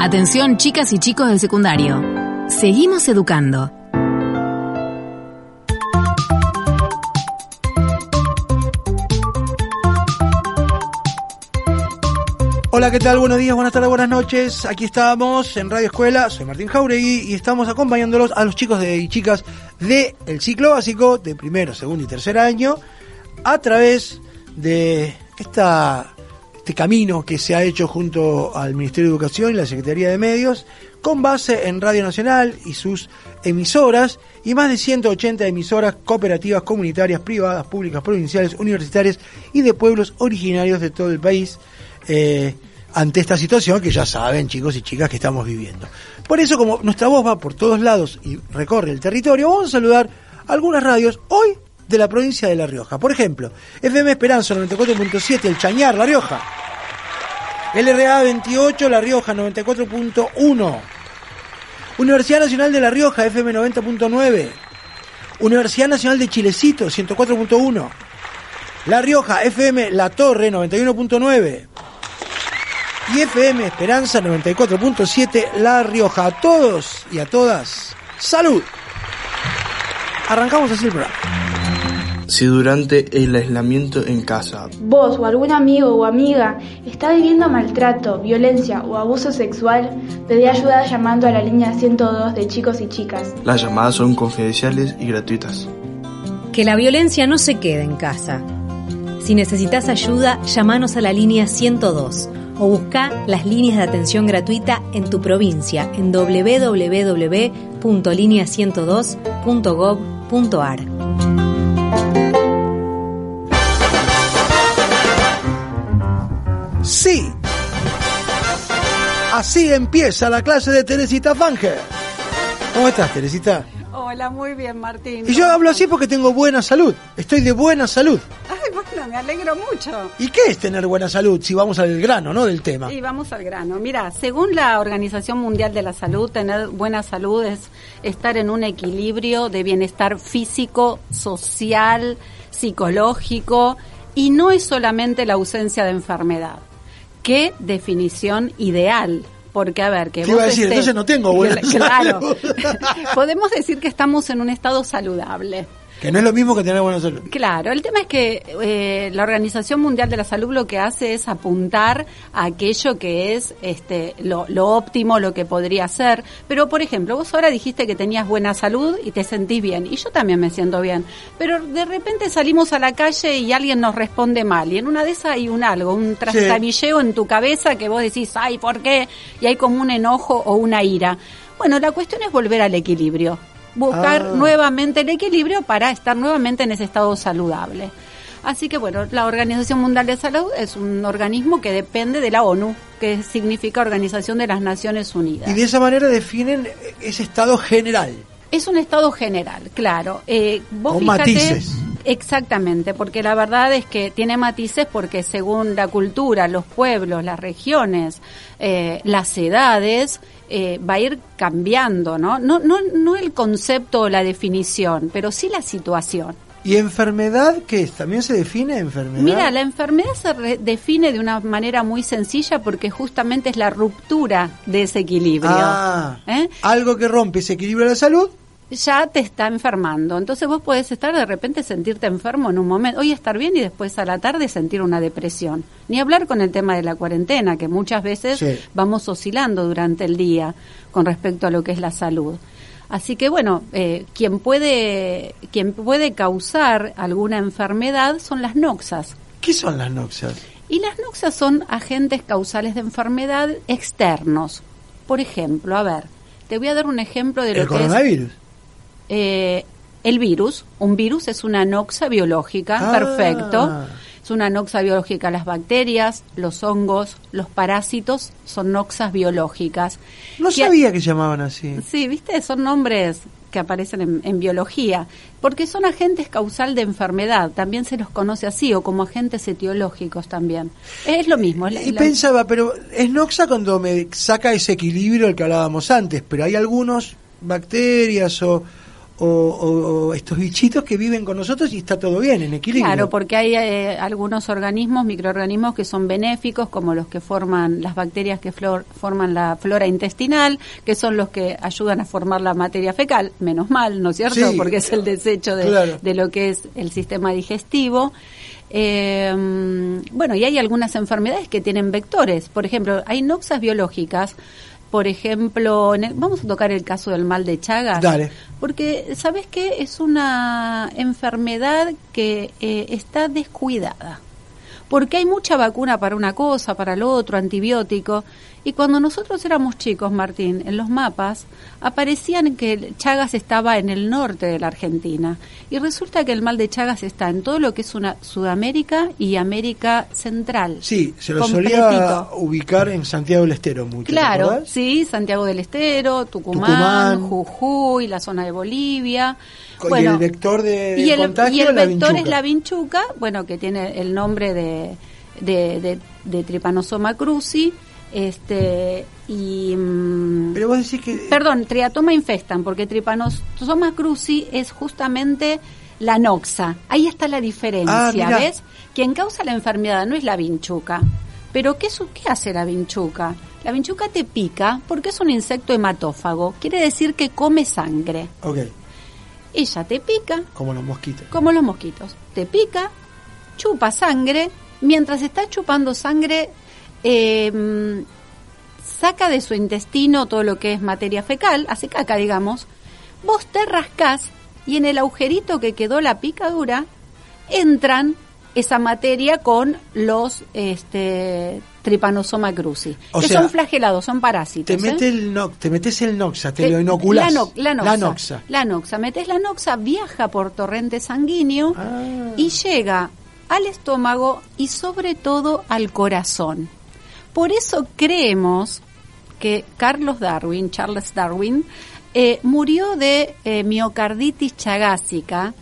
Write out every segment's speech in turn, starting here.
Atención chicas y chicos del secundario. Seguimos educando. Hola, ¿qué tal? Buenos días, buenas tardes, buenas noches. Aquí estamos en Radio Escuela. Soy Martín Jauregui y estamos acompañándolos a los chicos de, y chicas del el ciclo básico de primero, segundo y tercer año a través de esta, este camino que se ha hecho junto al Ministerio de Educación y la Secretaría de Medios con base en Radio Nacional y sus emisoras y más de 180 emisoras cooperativas, comunitarias, privadas, públicas, provinciales, universitarias y de pueblos originarios de todo el país. Eh, ante esta situación que ya saben chicos y chicas que estamos viviendo. Por eso como nuestra voz va por todos lados y recorre el territorio, vamos a saludar algunas radios hoy de la provincia de La Rioja. Por ejemplo, FM Esperanza 94.7, El Chañar, La Rioja. LRA 28, La Rioja 94.1. Universidad Nacional de La Rioja, FM 90.9. Universidad Nacional de Chilecito, 104.1. La Rioja, FM La Torre, 91.9 y FM Esperanza 94.7 La Rioja. A todos y a todas, salud. Arrancamos así el programa. Si durante el aislamiento en casa vos o algún amigo o amiga está viviendo maltrato, violencia o abuso sexual, pedí ayuda llamando a la línea 102 de chicos y chicas. Las llamadas son confidenciales y gratuitas. Que la violencia no se quede en casa. Si necesitas ayuda, llamanos a la línea 102 o busca las líneas de atención gratuita en tu provincia en www.linea102.gov.ar. Sí. Así empieza la clase de Teresita Fanger. ¿Cómo estás, Teresita? Hola, muy bien, Martín. Y yo hablo así porque tengo buena salud. Estoy de buena salud. Me alegro mucho. ¿Y qué es tener buena salud si vamos al grano, no del tema? Y vamos al grano. Mira, según la Organización Mundial de la Salud, tener buena salud es estar en un equilibrio de bienestar físico, social, psicológico y no es solamente la ausencia de enfermedad. ¿Qué definición ideal? Porque, a ver, que ¿Qué iba a decir? estés- Entonces no tengo buena Claro. Podemos decir que estamos en un estado saludable. Que no es lo mismo que tener buena salud. Claro, el tema es que eh, la Organización Mundial de la Salud lo que hace es apuntar a aquello que es este, lo, lo óptimo, lo que podría ser. Pero, por ejemplo, vos ahora dijiste que tenías buena salud y te sentís bien, y yo también me siento bien. Pero de repente salimos a la calle y alguien nos responde mal, y en una de esas hay un algo, un trastabilleo en tu cabeza que vos decís, ay, ¿por qué? Y hay como un enojo o una ira. Bueno, la cuestión es volver al equilibrio buscar Ah. nuevamente el equilibrio para estar nuevamente en ese estado saludable. Así que bueno, la Organización Mundial de Salud es un organismo que depende de la ONU, que significa Organización de las Naciones Unidas. Y de esa manera definen ese estado general. Es un estado general, claro. Eh, vos Con fíjate- matices. Exactamente, porque la verdad es que tiene matices porque según la cultura, los pueblos, las regiones, eh, las edades, eh, va a ir cambiando, ¿no? No, no, no el concepto o la definición, pero sí la situación. ¿Y enfermedad qué es? ¿También se define enfermedad? Mira, la enfermedad se re- define de una manera muy sencilla porque justamente es la ruptura de ese equilibrio. Ah, ¿Eh? algo que rompe ese equilibrio de la salud. Ya te está enfermando. Entonces vos podés estar de repente sentirte enfermo en un momento, hoy estar bien y después a la tarde sentir una depresión. Ni hablar con el tema de la cuarentena, que muchas veces Sí. vamos oscilando durante el día con respecto a lo que es la salud. Así que bueno, eh, quien puede quien puede causar alguna enfermedad son las noxas. ¿Qué son las noxas? Y las noxas son agentes causales de enfermedad externos. Por ejemplo, a ver, te voy a dar un ejemplo de lo ¿El que es coronavirus? Eh, el virus. Un virus es una noxa biológica, Ah. perfecto. Es una noxa biológica. Las bacterias, los hongos, los parásitos son noxas biológicas. No Que- sabía que llamaban así. Sí, viste, son nombres que aparecen en, en biología, porque son agentes causal de enfermedad, también se los conoce así, o como agentes etiológicos también. Es lo mismo. la- Y la- pensaba, pero es noxa cuando me saca ese equilibrio del que hablábamos antes, pero hay algunos bacterias o, o- o- o estos bichitos que viven con nosotros y está todo bien, en equilibrio. Claro, porque hay eh, algunos organismos, microorganismos que son benéficos, como los que forman las bacterias que flor- forman la flora intestinal, que son los que ayudan a formar la materia fecal, menos mal, ¿no es cierto? Sí, porque es el desecho de, claro. de lo que es el sistema digestivo. Eh, bueno, y hay algunas enfermedades que tienen vectores. Por ejemplo, hay noxas biológicas. Por ejemplo, vamos a tocar el caso del mal de Chagas. Dale. Porque, ¿sabes qué? Es una enfermedad que eh, está descuidada. Porque hay mucha vacuna para una cosa, para lo otro, antibiótico. Y cuando nosotros éramos chicos, Martín, en los mapas aparecían que Chagas estaba en el norte de la Argentina. Y resulta que el mal de Chagas está en todo lo que es una Sudamérica y América Central. Sí, se lo Completito. solía ubicar en Santiago del Estero mucho. ¿te Claro, sí, Santiago del Estero, Tucumán, Tucumán. Jujuy, la zona de Bolivia. Co- y el vector de, de y el, contagio y el la vector es la vinchuca, bueno, que tiene el nombre de, de, de, de Trypanosoma cruzi, este, y... mm, Pero vos decís que... Perdón, triatoma infestan, porque Trypanosoma cruzi es justamente la noxa. Ahí está la diferencia, Ah, mirá. ¿ves? Quien causa la enfermedad no es la vinchuca. Pero ¿qué, su- ¿qué hace la vinchuca? La vinchuca te pica porque es un insecto hematófago. Quiere decir que come sangre. Ok, Ella te pica, como los mosquitos. como los mosquitos. Te pica, chupa sangre. Mientras está chupando sangre, eh, mm, saca de su intestino todo lo que es materia fecal, hace caca, digamos. Vos te rascás y en el agujerito que quedó la picadura entran esa materia con los este, Trypanosoma cruzi, O que sea, son flagelados, son parásitos. Te, ¿eh? mete el no, te metes el noxa, te, Te- lo inoculás. La, no- la noxa. La noxa. La noxa. Metes la noxa, viaja por torrente sanguíneo Ah. y llega al estómago y sobre todo al corazón. Por eso creemos que Carlos Darwin, Charles Darwin, eh, murió de eh, miocarditis chagásica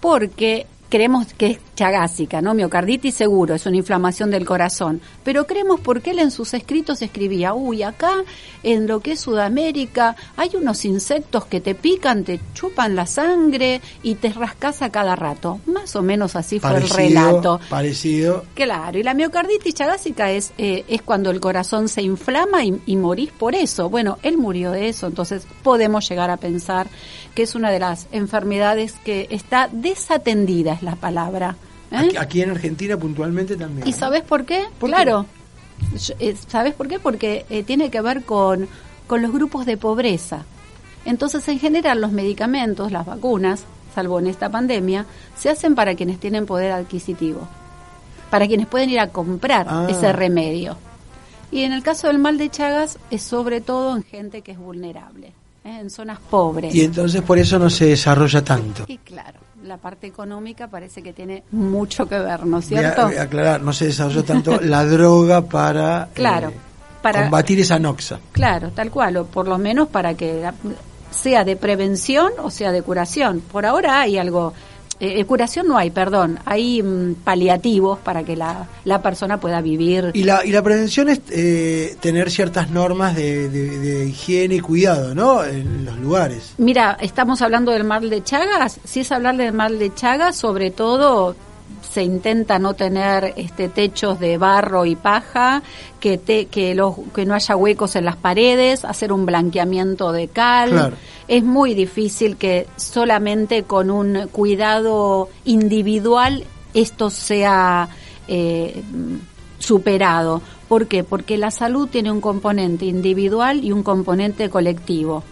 porque creemos que es chagásica, ¿no? Miocarditis seguro, es una inflamación del corazón. Pero creemos porque él en sus escritos escribía, uy, acá en lo que es Sudamérica hay unos insectos que te pican, te chupan la sangre y te rascas a cada rato. Más o menos así fue el relato. Parecido. Claro, y la miocarditis chagásica es, eh, es cuando el corazón se inflama y, y morís por eso. Bueno, él murió de eso, entonces podemos llegar a pensar que es una de las enfermedades que está desatendida, es la palabra. ¿eh? Aquí, en Argentina puntualmente también. ¿Y sabes por qué? Claro. Eh, ¿Sabes por qué? Porque eh, tiene que ver con, con los grupos de pobreza. Entonces, en general, los medicamentos, las vacunas, salvo en esta pandemia, se hacen para quienes tienen poder adquisitivo, para quienes pueden ir a comprar Ah. ese remedio. Y en el caso del mal de Chagas, es sobre todo en gente que es vulnerable, ¿eh? en zonas pobres. Y entonces por eso no se desarrolla tanto. Y claro, la parte económica parece que tiene mucho que ver, ¿no es Voy a, cierto? voy a aclarar, no se desarrolló tanto la droga para, Claro, eh, para- combatir esa noxa. Claro, tal cual, o por lo menos para que la- sea de prevención o sea de curación. Por ahora hay algo, eh, curación no hay, perdón, hay mm, paliativos para que la, la persona pueda vivir. Y la, y la prevención es eh, tener ciertas normas de, de- de higiene y cuidado, ¿no? En los lugares. Mira, estamos hablando del mal de Chagas, si es hablar del mal de Chagas, sobre todo se intenta no tener este techos de barro y paja, que te, que los que no haya huecos en las paredes, hacer un blanqueamiento de cal. Claro. Es muy difícil que solamente con un cuidado individual esto sea eh, superado. ¿Por qué? Porque la salud tiene un componente individual y un componente colectivo.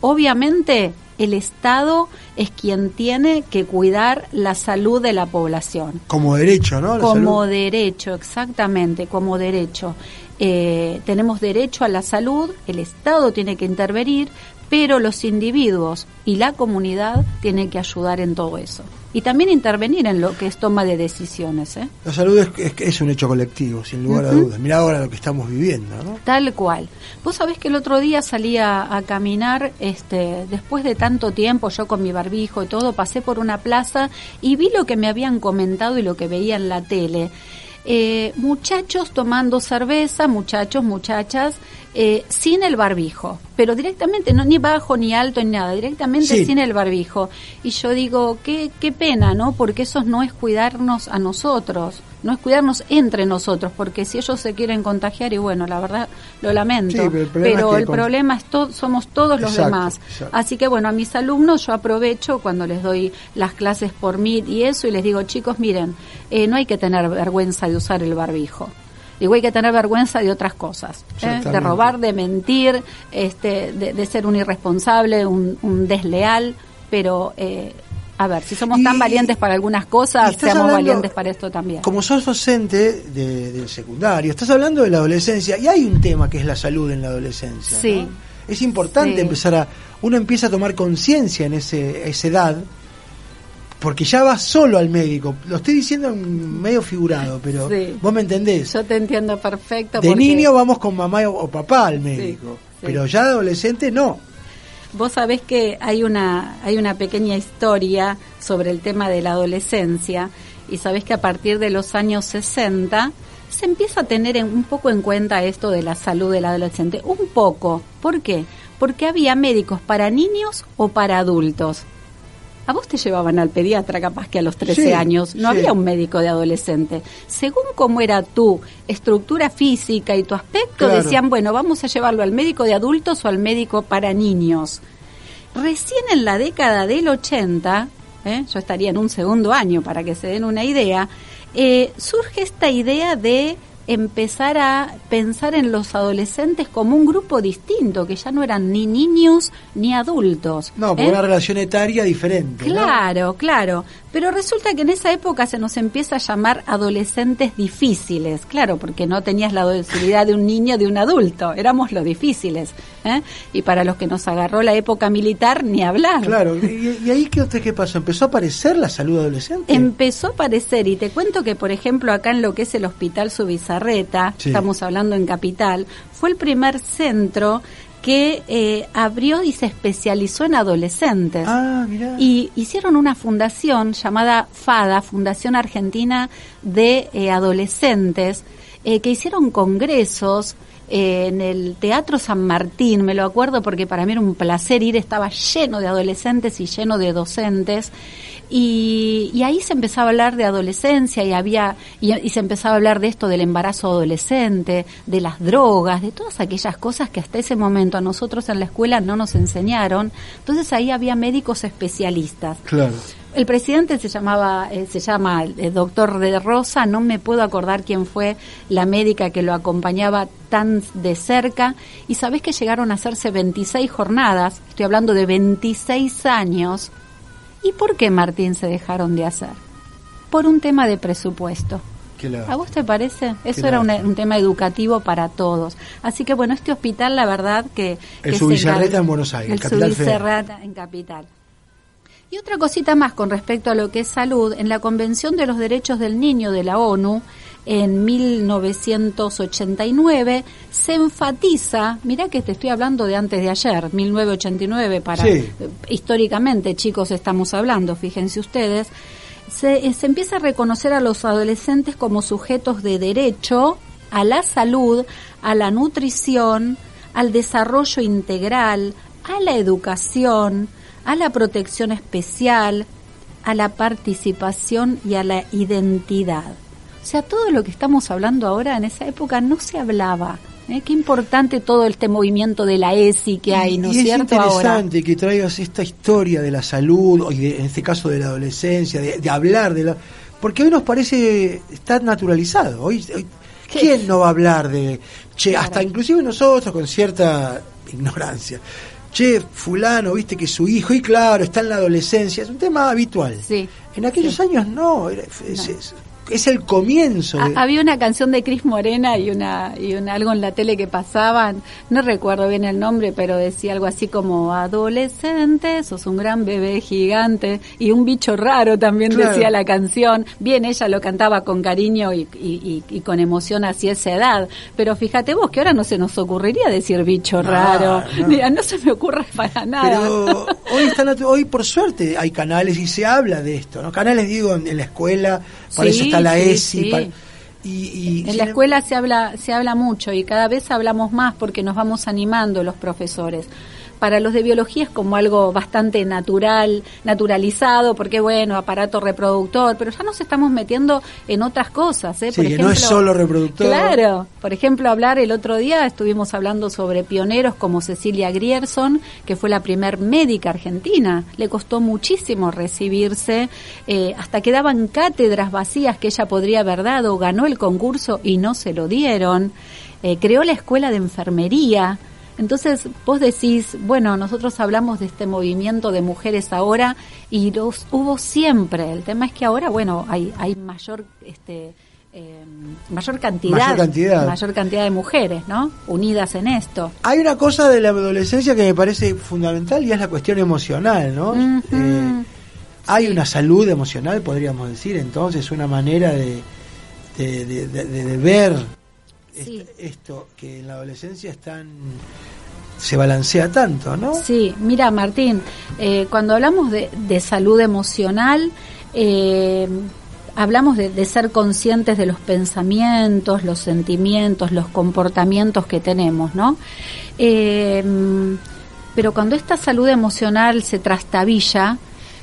Obviamente, el Estado es quien tiene que cuidar la salud de la población. Como derecho, ¿no? La Como salud. derecho, exactamente, como derecho. Eh, tenemos derecho a la salud, el Estado tiene que intervenir, pero los individuos y la comunidad tienen que ayudar en todo eso. y también intervenir en lo que es toma de decisiones. ¿eh? La salud es, es, es un hecho colectivo, sin lugar a dudas. Mira ahora lo que estamos viviendo, ¿no? Tal cual. Vos sabés que el otro día salí a, a, caminar, este, después de tanto tiempo, yo con mi barbijo y todo, pasé por una plaza y vi lo que me habían comentado y lo que veía en la tele. Eh, muchachos tomando cerveza, muchachos, muchachas, eh, sin el barbijo, pero directamente, no ni bajo, ni alto, ni nada, directamente sí. sin el barbijo. Y yo digo, qué, qué pena, ¿no? Porque eso no es cuidarnos a nosotros, no es cuidarnos entre nosotros, porque si ellos se quieren contagiar, y bueno, la verdad lo lamento, Sí, pero el problema pero es que el con- problema es to- somos todos los Exacto, demás. exacto. Así que bueno, a mis alumnos yo aprovecho cuando les doy las clases por Meet y eso y les digo, chicos, miren, eh, no hay que tener vergüenza de usar el barbijo. Digo, hay que tener vergüenza de otras cosas, ¿eh? de robar, de mentir, este, de, de ser un irresponsable, un, un desleal, pero eh, a ver, si somos Y- tan valientes para algunas cosas, seamos hablando- valientes para esto también. Como sos docente de- del secundario, estás hablando de la adolescencia y hay un tema que es la salud en la adolescencia. ¿no? Sí. Es importante Sí. empezar a. Uno empieza a tomar conciencia en ese, esa edad, porque ya va solo al médico. Lo estoy diciendo en medio figurado, pero Sí. vos me entendés. Yo te entiendo perfecto. de porque- niño vamos con mamá o, papá al médico, sí. pero ya de adolescente no. Vos sabés que hay una, hay una pequeña historia sobre el tema de la adolescencia y sabés que a partir de los años 60 se empieza a tener en- un poco en cuenta esto de la salud del adolescente. Un poco. ¿Por qué? Porque había médicos para niños o para adultos. A vos te llevaban al pediatra capaz que a los 13 Sí, años. No sí. había un médico de adolescente. Según cómo era tu estructura física y tu aspecto, Claro. decían, bueno, vamos a llevarlo al médico de adultos o al médico para niños. Recién en la década del 80, ¿eh? yo estaría en un segundo año para que se den una idea, eh, surge esta idea de empezar a pensar en los adolescentes como un grupo distinto, que ya no eran ni niños ni adultos. No, por ¿eh? una relación etaria diferente. ¿no? Claro, claro. Pero resulta que en esa época se nos empieza a llamar adolescentes difíciles. Claro, porque no tenías la docilidad de un niño, de un adulto. Éramos los difíciles. ¿Eh? Y para los que nos agarró la época militar, ni hablar. Claro, y, y ahí qué, qué pasó? ¿Empezó a aparecer la salud adolescente? Empezó a aparecer, y te cuento que, por ejemplo, acá en lo que es el Hospital Subizarreta, Sí. estamos hablando en Capital, fue el primer centro que eh, abrió y se especializó en adolescentes. Ah, mirá. Y hicieron una fundación llamada FADA, Fundación Argentina de eh, Adolescentes, eh, que hicieron congresos eh, en el Teatro San Martín, me lo acuerdo porque para mí era un placer ir, estaba lleno de adolescentes y lleno de docentes. Y, y ahí se empezaba a hablar de adolescencia y había y, y se empezaba a hablar de esto del embarazo adolescente, de las drogas, de todas aquellas cosas que hasta ese momento a nosotros en la escuela no nos enseñaron. Entonces ahí había médicos especialistas. Claro. El presidente se llamaba, eh, se llama el doctor de Rosa, no me puedo acordar quién fue la médica que lo acompañaba tan de cerca, y sabés que llegaron a hacerse 26 jornadas, estoy hablando de 26 años, ¿y por qué Martín se dejaron de hacer? Por un tema de presupuesto. ¿A vos te parece? Eso era un, un tema educativo para todos. Así que bueno, este hospital, la verdad que... El que Subizarreta en Buenos Aires, El Capital. Subizarreta en Capital. Y otra cosita más con respecto a lo que es salud, en la Convención de los Derechos del Niño de la ONU, en 1989, se enfatiza, mirá que te estoy hablando de antes de ayer, 1989, para Sí. eh, históricamente, chicos, estamos hablando, fíjense ustedes, se, eh, se empieza a reconocer a los adolescentes como sujetos de derecho a la salud, a la nutrición, al desarrollo integral, a la educación, a la protección especial, a la participación y a la identidad. O sea, todo lo que estamos hablando ahora en esa época no se hablaba. ¿eh? Qué importante todo este movimiento de la ESI que hay, ¿no y es es cierto? Ahora. interesante que traigas esta historia de la salud, y de- en este caso de la adolescencia, de, de hablar de la... Porque hoy nos parece estar naturalizado. Hoy, hoy-. ¿Quién no va a hablar de... Che, Claro. hasta inclusive nosotros con cierta ignorancia. Che, fulano, viste que su hijo, y claro, está en la adolescencia, es un tema habitual. Sí, En aquellos sí. años no, era- No. Es el comienzo. de- Ha- Había una canción de Cris Morena y una y un, algo en la tele que pasaban, no recuerdo bien el nombre, pero decía algo así como adolescente, sos un gran bebé gigante y un bicho raro también Claro. decía la canción. Bien, ella lo cantaba con cariño y, y- y- y con emoción hacia esa edad, pero fíjate vos que ahora no se nos ocurriría decir bicho No, raro. no. Mira, no se me ocurre para nada. Pero hoy, están, hoy por suerte hay canales y se habla de esto, ¿no? Canales digo en, en la escuela, para Sí, eso está la ESI. sí. para- y, y- En la escuela se habla, se habla mucho y cada vez hablamos más porque nos vamos animando los profesores. Para los de biología es como algo bastante natural, naturalizado, porque bueno, aparato reproductor, pero ya nos estamos metiendo en otras cosas, ¿eh? Sí, no es solo reproductor. Claro, por ejemplo, hablar el otro día estuvimos hablando sobre pioneros como Cecilia Grierson, que fue la primer médica argentina. Le costó muchísimo recibirse, eh, hasta quedaban cátedras vacías que ella podría haber dado, ganó el concurso y no se lo dieron. Eh, creó la escuela de enfermería. Entonces vos decís, bueno, nosotros hablamos de este movimiento de mujeres ahora y los hubo siempre. El tema es que ahora, bueno, hay, hay mayor, este, eh, mayor cantidad, Mayor cantidad. mayor cantidad de mujeres, ¿no? Unidas en esto. Hay una cosa de la adolescencia que me parece fundamental y es la cuestión emocional, ¿no? Eh, hay una salud emocional, podríamos decir, entonces, una manera de, de, de- de- de ver Sí. esto que en la adolescencia es tan se balancea tanto, ¿no? Sí, mira Martín, eh, cuando hablamos de, de salud emocional, eh, hablamos de, de ser conscientes de los pensamientos, los sentimientos, los comportamientos que tenemos, ¿no? Eh, pero cuando esta salud emocional se trastabilla,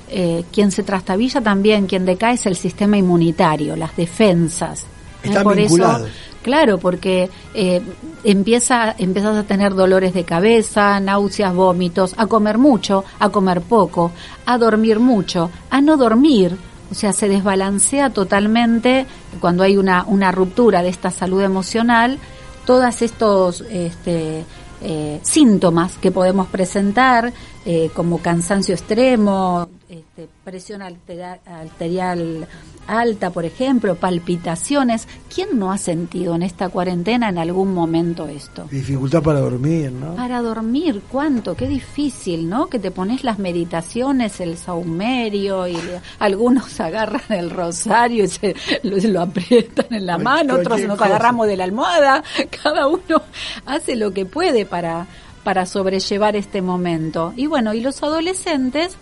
eh, quien se trastabilla también, quien decae es el sistema inmunitario, las defensas. Están Por vinculados. eso, Claro, porque eh, empieza, empiezas a tener dolores de cabeza, náuseas, vómitos, a comer mucho, a comer poco, a dormir mucho, a no dormir. O sea, se desbalancea totalmente cuando hay una, una ruptura de esta salud emocional, todos estos este, eh, síntomas que podemos presentar, eh, como cansancio extremo, este, presión arterial alta, por ejemplo, palpitaciones. ¿Quién no ha sentido en esta cuarentena en algún momento esto? Dificultad para dormir, ¿no? Para dormir, ¿cuánto? Qué difícil, ¿no? Que te pones las meditaciones, el saumerio y le- algunos agarran el rosario y se lo, lo aprietan en la mano, otros nos cosa. agarramos de la almohada, cada uno hace lo que puede para, para sobrellevar este momento. Y bueno, y los adolescentes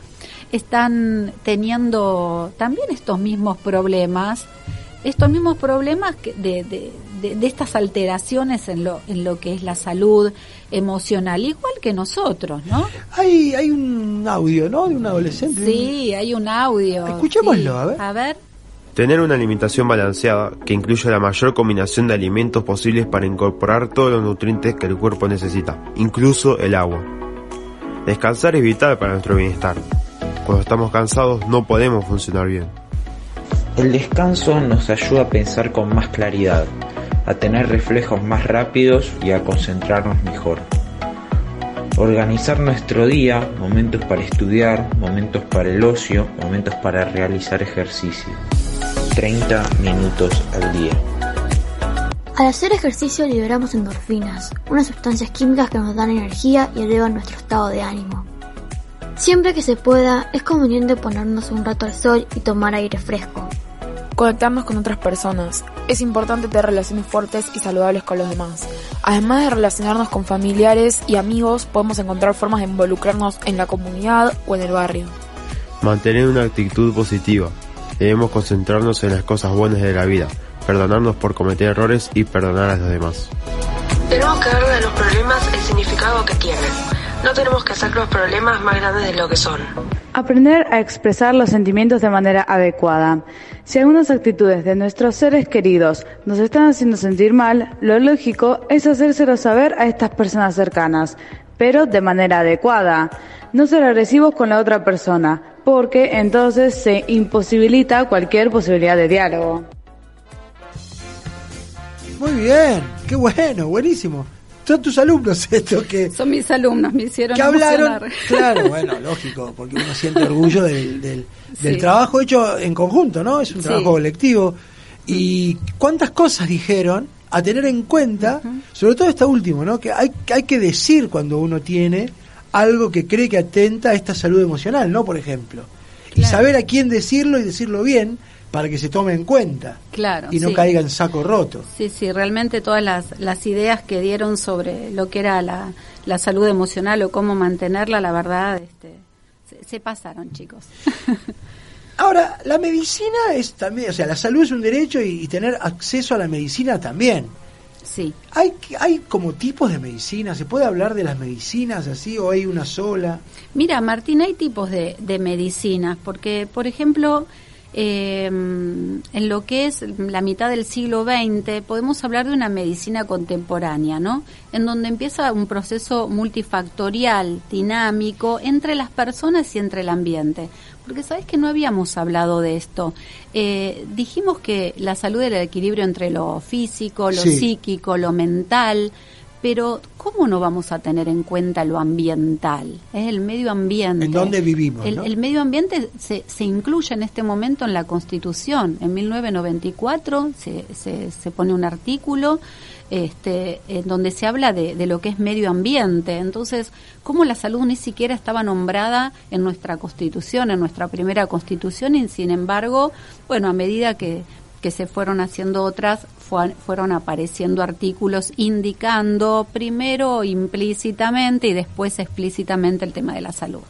están teniendo también estos mismos problemas, estos mismos problemas que- de, de, de- de estas alteraciones en lo, en lo que es la salud emocional, igual que nosotros, ¿no? Hay, hay un audio, ¿no? De un adolescente. Sí, hay un audio. Escuchémoslo, sí. a ver. A ver. Tener una alimentación balanceada que incluya la mayor combinación de alimentos posibles para incorporar todos los nutrientes que el cuerpo necesita, incluso el agua. Descansar es vital para nuestro bienestar. Cuando estamos cansados no podemos funcionar bien. El descanso nos ayuda a pensar con más claridad, a tener reflejos más rápidos y a concentrarnos mejor. Organizar nuestro día, momentos para estudiar, momentos para el ocio, momentos para realizar ejercicio. 30 minutos al día. Al hacer ejercicio liberamos endorfinas, unas sustancias químicas que nos dan energía y elevan nuestro estado de ánimo. Siempre que se pueda, es conveniente ponernos un rato al sol y tomar aire fresco. Conectarnos con otras personas. Es importante tener relaciones fuertes y saludables con los demás. Además de relacionarnos con familiares y amigos, podemos encontrar formas de involucrarnos en la comunidad o en el barrio. Mantener una actitud positiva. Debemos concentrarnos en las cosas buenas de la vida, perdonarnos por cometer errores y perdonar a los demás. Tenemos que darle a los problemas el significado que tienen. No tenemos que hacer los problemas más grandes de lo que son. Aprender a expresar los sentimientos de manera adecuada. Si algunas actitudes de nuestros seres queridos nos están haciendo sentir mal, lo lógico es hacérselo saber a estas personas cercanas, pero de manera adecuada. No ser agresivos con la otra persona, porque entonces se imposibilita cualquier posibilidad de diálogo. Muy bien, qué bueno, buenísimo. Son tus alumnos estos que, Son mis alumnos, me hicieron que hablaron. emocionar. Claro, bueno, lógico, porque uno siente orgullo del, del, del Sí. trabajo hecho en conjunto, ¿no? Es un Sí. trabajo colectivo. Y cuántas cosas dijeron a tener en cuenta, sobre todo esta última, ¿no? Que hay, hay que decir cuando uno tiene algo que cree que atenta a esta salud emocional, ¿no? Por ejemplo. Y saber a quién decirlo y decirlo bien para que se tome en cuenta. Claro. Y no sí. caiga en saco roto. Sí, sí, realmente todas las, las ideas que dieron sobre lo que era la, la salud emocional o cómo mantenerla, la verdad, este, se, se pasaron, chicos. Ahora, la medicina es también, o sea, la salud es un derecho y, y tener acceso a la medicina también. Sí. ¿Hay, ¿Hay como tipos de medicina? ¿Se puede hablar de las medicinas así o hay una sola? Mira, Martín, hay tipos de, de medicinas, porque, por ejemplo, eh, en lo que es la mitad del siglo XX, podemos hablar de una medicina contemporánea, ¿no? En donde empieza un proceso multifactorial, dinámico, entre las personas y entre el ambiente. Porque sabes que no habíamos hablado de esto. Eh, dijimos que la salud era el equilibrio entre lo físico, lo Sí. psíquico, lo mental, pero ¿cómo no vamos a tener en cuenta lo ambiental? Es el medio ambiente. ¿En dónde vivimos? El, no? el medio ambiente se, se incluye en este momento en la Constitución. En 1994 se, se, se pone un artículo este, en donde se habla de, de lo que es medio ambiente. Entonces, ¿cómo la salud ni siquiera estaba nombrada en nuestra Constitución, en nuestra primera Constitución? Y sin embargo, bueno, a medida que, que se fueron haciendo otras, fue- fueron apareciendo artículos indicando primero implícitamente y después explícitamente el tema de la salud.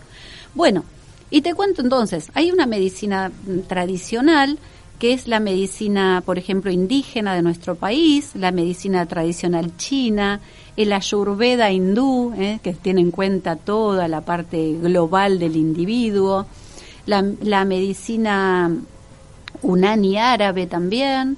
Bueno, y te cuento entonces, hay una medicina tradicional que es la medicina, por ejemplo, indígena de nuestro país, la medicina tradicional china, el ayurveda hindú, eh, que tiene en cuenta toda la parte global del individuo, la medicina unani árabe también,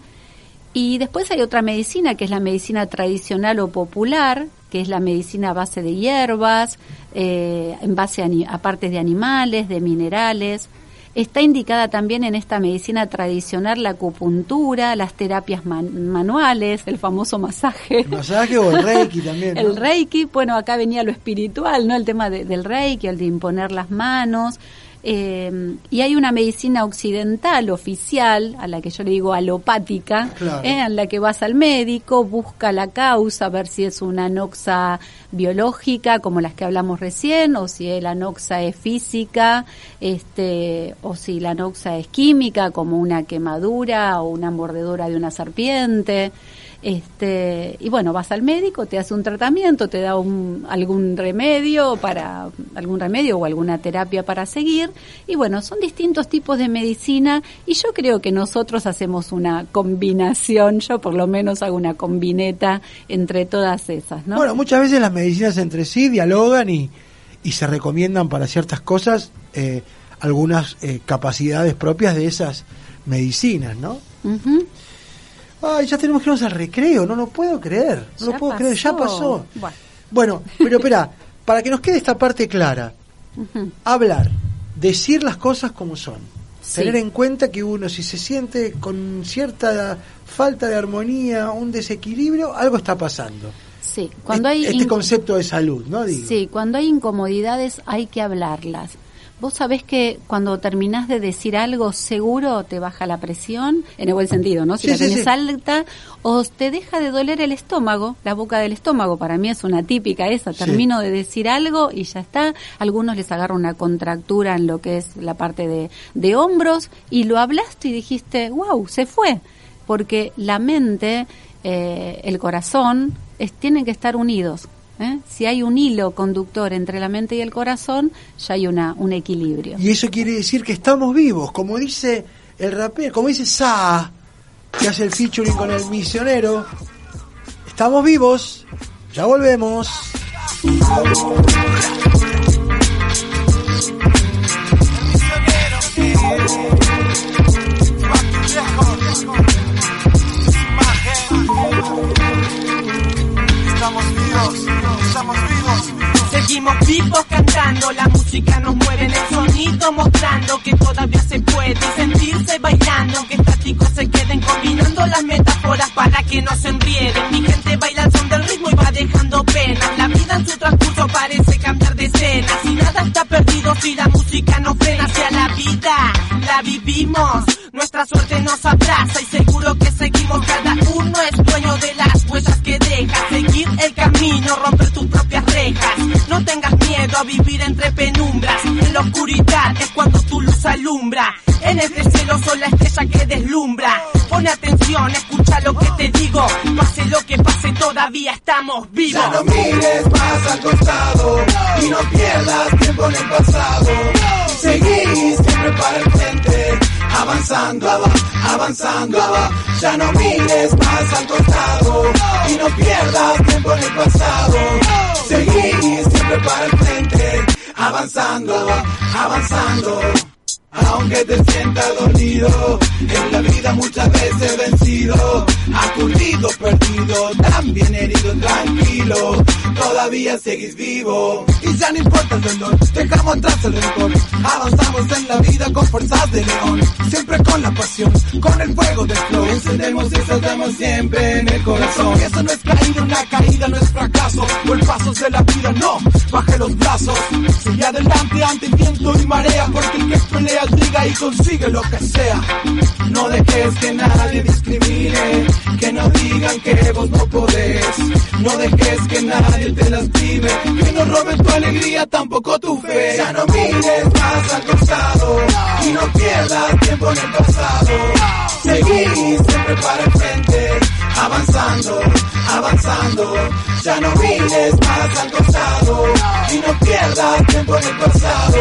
y después hay otra medicina que es la medicina tradicional o popular, que es la medicina a base de hierbas, eh, en base a, partes de animales, de minerales. Está indicada también en esta medicina tradicional la acupuntura, las terapias man- manuales, el famoso masaje. El masaje o el reiki también. ¿no? El reiki, bueno, acá venía lo espiritual, ¿no? El tema de- del reiki, el de imponer las manos. Eh, y hay una medicina occidental oficial, a la que yo le digo alopática, Claro. eh, en la que vas al médico, busca la causa, a ver si es una anoxa biológica, como las que hablamos recién, o si la anoxa es física, este, o si la anoxa es química, como una quemadura o una mordedura de una serpiente. Este, y bueno, vas al médico, te hace un tratamiento, te da un, algún remedio para algún remedio o alguna terapia para seguir y bueno, son distintos tipos de medicina y yo creo que nosotros hacemos una combinación, yo por lo menos hago una combineta entre todas esas, ¿no? Bueno, muchas veces las medicinas entre sí dialogan y, y se recomiendan para ciertas cosas eh, algunas eh, capacidades propias de esas medicinas, ¿no? Ujú. Ay, ya tenemos que irnos al recreo, no lo puedo creer, no lo puedo creer, ya pasó. Bueno. Bueno, pero espera, para que nos quede esta parte clara, hablar, decir las cosas como son. Sí. Tener en cuenta que uno si se siente con cierta falta de armonía, un desequilibrio, algo está pasando. Sí, cuando hay este concepto de salud, ¿no? Digo. Sí, cuando hay incomodidades hay que hablarlas. Vos sabés que cuando terminás de decir algo seguro te baja la presión, en el buen sentido, ¿no? Si Sí, la tenés sí. alta, o te deja de doler el estómago, la boca del estómago, para mí es una típica esa, termino de decir algo y ya está. Algunos les agarra una contractura en lo que es la parte de, de hombros y lo hablaste y dijiste, wow, se fue. Porque la mente, eh, el corazón, es- tienen que estar unidos. ¿Eh? Si hay un hilo conductor entre la mente y el corazón, ya hay una, un equilibrio. Y eso quiere decir que estamos vivos, como dice el rapero, como dice Sa, que hace el featuring con el misionero. Estamos vivos, ya volvemos. Vivos, vivos. Seguimos vivos cantando, la música nos mueve en el sonido, mostrando que todavía se puede sentirse bailando, que estáticos se queden combinando las metáforas para que no se enrieden. Mi gente baila al son del ritmo y va dejando penas. La vida en su transcurso parece cambiar de escena. Si nada está perdido, si la música no frena hacia la vida, la vivimos. Nuestra suerte nos abraza y seguro que seguimos. Cada uno es dueño de las huellas que deja. Seguir el camino, romper tus propias rejas. No tengas miedo a vivir entre penumbras. En la oscuridad es cuando tu luz alumbra. En este cielo son la estrella que deslumbra. Pone atención, escucha lo que te digo. Pase lo que pase, todavía estamos vivos. Ya no mires más al costado y no pierdas tiempo en el pasado. Seguís siempre para el avanzando, avanzando. Ya no mires más al costado y no pierdas tiempo en el pasado. Seguí siempre para el frente, avanzando, avanzando. Aunque te sientas dolido, en la vida muchas veces vencido, aturdido, perdido, también herido, tranquilo, todavía seguís vivo. Y ya no importa el dolor, dejamos atrás el rencor, avanzamos en la vida con fuerzas de león, siempre con la pasión, con el fuego de flor, encendemos y saltamos siempre en el corazón. Eso no es caída, una caída no es fracaso, o el paso de la vida, no, baje los brazos, sigue adelante ante viento y marea, porque el que pelea diga y consigue lo que sea. No dejes que nadie discrimine, que no digan que vos no podés. No dejes que nadie te lastime, que no roben tu alegría, tampoco tu fe. Ya no mires más al costado y no pierdas tiempo en el pasado. Seguí siempre para el frente, avanzando, avanzando. Ya no mires más al costado y no pierdas tiempo en el pasado.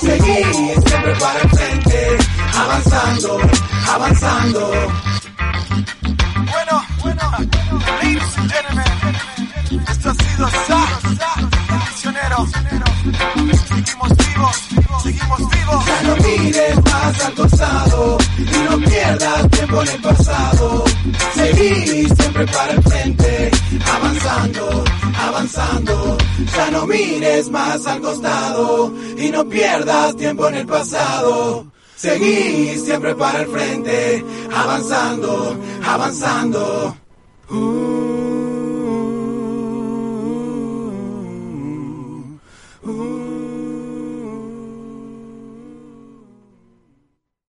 Seguí siempre para el frente, avanzando, avanzando. Seguimos vivos. Ya no mires más al costado y no pierdas tiempo en el pasado. Seguí siempre para el frente, avanzando, avanzando. Ya no mires más al costado y no pierdas tiempo en el pasado. Seguí siempre para el frente, avanzando, avanzando. Uh.